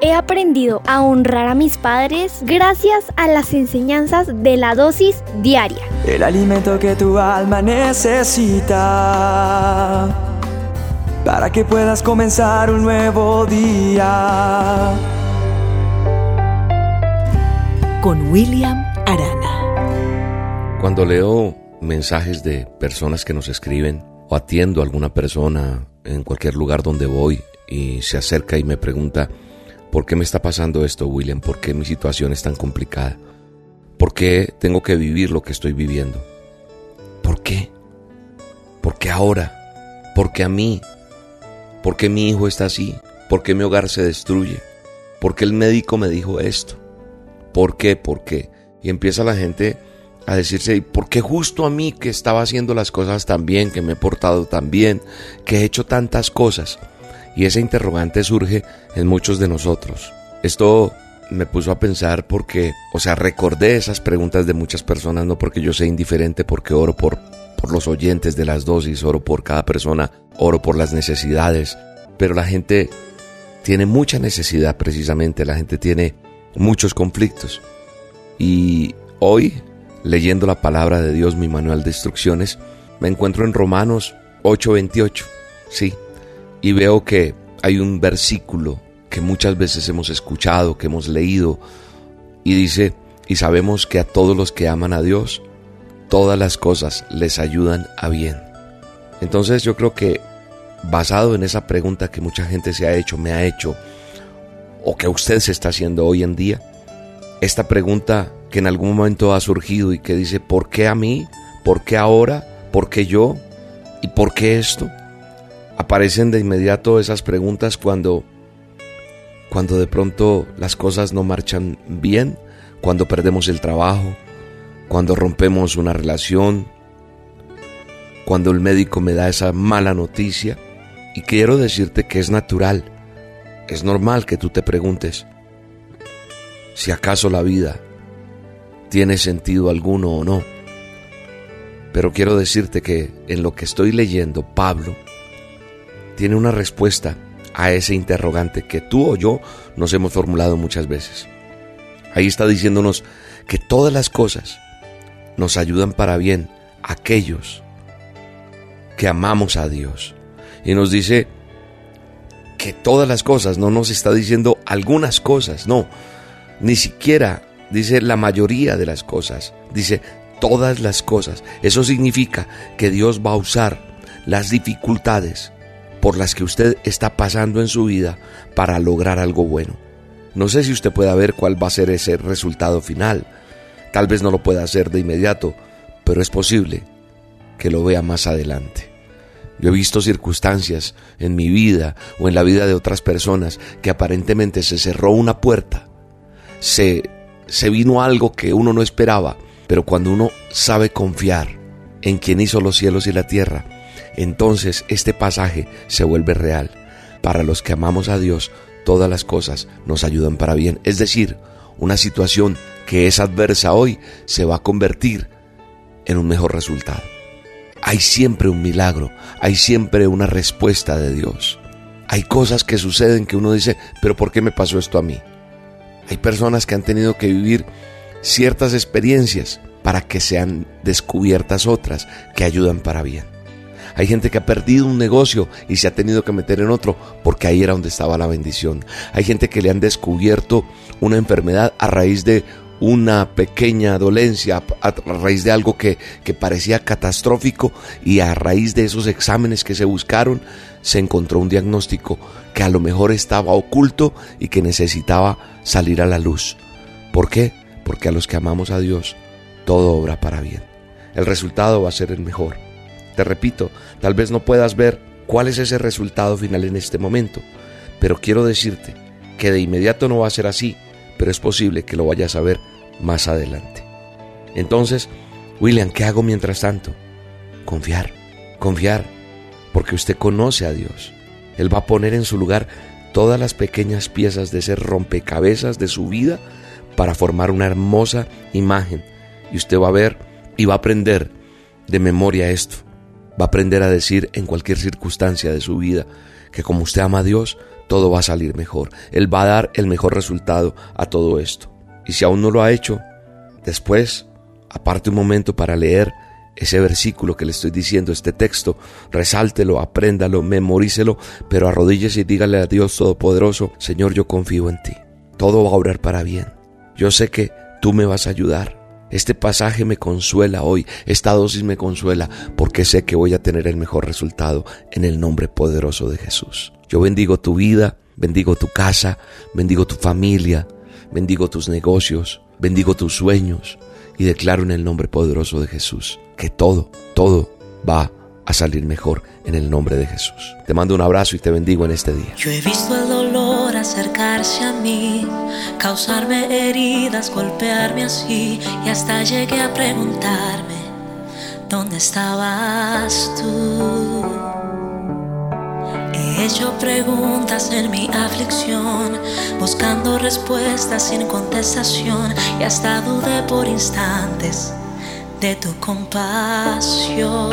He aprendido a honrar a mis padres gracias a las enseñanzas de la dosis diaria. El alimento que tu alma necesita para que puedas comenzar un nuevo día. Con William Arana. Cuando leo mensajes de personas que nos escriben o atiendo a alguna persona en cualquier lugar donde voy y se acerca y me pregunta, ¿por qué me está pasando esto, William? ¿Por qué mi situación es tan complicada? ¿Por qué tengo que vivir lo que estoy viviendo? ¿Por qué? ¿Por qué ahora? ¿Por qué a mí? ¿Por qué mi hijo está así? ¿Por qué mi hogar se destruye? ¿Por qué el médico me dijo esto? ¿Por qué? ¿Por qué? Y empieza la gente a decirse, ¿por qué justo a mí que estaba haciendo las cosas tan bien, que me he portado tan bien, que he hecho tantas cosas? Y ese interrogante surge en muchos de nosotros. Esto me puso a pensar porque, o sea, recordé esas preguntas de muchas personas, no porque yo sea indiferente, porque oro por por los oyentes de las dosis, oro por cada persona, oro por las necesidades, pero la gente tiene mucha necesidad precisamente, la gente tiene muchos conflictos. Y hoy, leyendo la palabra de Dios, mi manual de instrucciones, me encuentro en Romanos 8:28, sí, y veo que hay un versículo que muchas veces hemos escuchado, que hemos leído, y dice, y sabemos que a todos los que aman a Dios, todas las cosas les ayudan a bien. Entonces yo creo que basado en esa pregunta que mucha gente se ha hecho, me ha hecho, o que usted se está haciendo hoy en día, esta pregunta que en algún momento ha surgido y que dice, ¿por qué a mí? ¿Por qué ahora? ¿Por qué yo? ¿Y por qué esto? Aparecen de inmediato esas preguntas cuando cuando de pronto las cosas no marchan bien, cuando perdemos el trabajo, cuando rompemos una relación, cuando el médico me da esa mala noticia. Y quiero decirte que es natural, es normal que tú te preguntes si acaso la vida tiene sentido alguno o no. Pero quiero decirte que en lo que estoy leyendo, Pablo tiene una respuesta a ese interrogante que tú o yo nos hemos formulado muchas veces. Ahí está diciéndonos que todas las cosas nos ayudan para bien aquellos que amamos a Dios. Y nos dice que todas las cosas, no nos está diciendo algunas cosas, no, ni siquiera dice la mayoría de las cosas, dice todas las cosas. Eso significa que Dios va a usar las dificultades por las que usted está pasando en su vida para lograr algo bueno. No sé si usted puede ver cuál va a ser ese resultado final, Tal vez no lo pueda hacer de inmediato, pero es posible que lo vea más adelante. Yo he visto circunstancias en mi vida o en la vida de otras personas que aparentemente se cerró una puerta, se, se vino algo que uno no esperaba, pero cuando uno sabe confiar en quien hizo los cielos y la tierra, entonces este pasaje se vuelve real. Para los que amamos a Dios, todas las cosas nos ayudan para bien. Es decir, una situación que es adversa hoy se va a convertir en un mejor resultado. Hay siempre un milagro, hay siempre una respuesta de Dios. Hay cosas que suceden que uno dice, pero ¿por qué me pasó esto a mí? Hay personas que han tenido que vivir ciertas experiencias para que sean descubiertas otras que ayudan para bien. Hay gente que ha perdido un negocio y se ha tenido que meter en otro porque ahí era donde estaba la bendición. Hay gente que le han descubierto una enfermedad a raíz de una pequeña dolencia, a raíz de algo que, que parecía catastrófico y a raíz de esos exámenes que se buscaron se encontró un diagnóstico que a lo mejor estaba oculto y que necesitaba salir a la luz. ¿Por qué? Porque a los que amamos a Dios todo obra para bien. El resultado va a ser el mejor. Te repito, tal vez no puedas ver cuál es ese resultado final en este momento, pero quiero decirte que de inmediato no va a ser así, pero es posible que lo vayas a ver más adelante. Entonces, William, ¿qué hago mientras tanto? Confiar, confiar, porque usted conoce a Dios. Él va a poner en su lugar todas las pequeñas piezas de ese rompecabezas de su vida para formar una hermosa imagen. Y usted va a ver y va a aprender de memoria esto va a aprender a decir en cualquier circunstancia de su vida que como usted ama a Dios, todo va a salir mejor. Él va a dar el mejor resultado a todo esto. Y si aún no lo ha hecho, después, aparte un momento para leer ese versículo que le estoy diciendo, este texto, resáltelo, apréndalo, memorícelo, pero arrodíllese y dígale a Dios Todopoderoso, Señor, yo confío en ti. Todo va a obrar para bien. Yo sé que tú me vas a ayudar. Este pasaje me consuela hoy, esta dosis me consuela, porque sé que voy a tener el mejor resultado en el nombre poderoso de Jesús. Yo bendigo tu vida, bendigo tu casa, bendigo tu familia, bendigo tus negocios, bendigo tus sueños y declaro en el nombre poderoso de Jesús que todo, todo va a salir mejor en el nombre de Jesús. Te mando un abrazo y te bendigo en este día. Yo he visto el dolor acercarse a mí, causarme heridas, golpearme así y hasta llegué a preguntarme, ¿dónde estabas tú? He hecho preguntas en mi aflicción, buscando respuestas sin contestación y hasta dudé por instantes de tu compasión.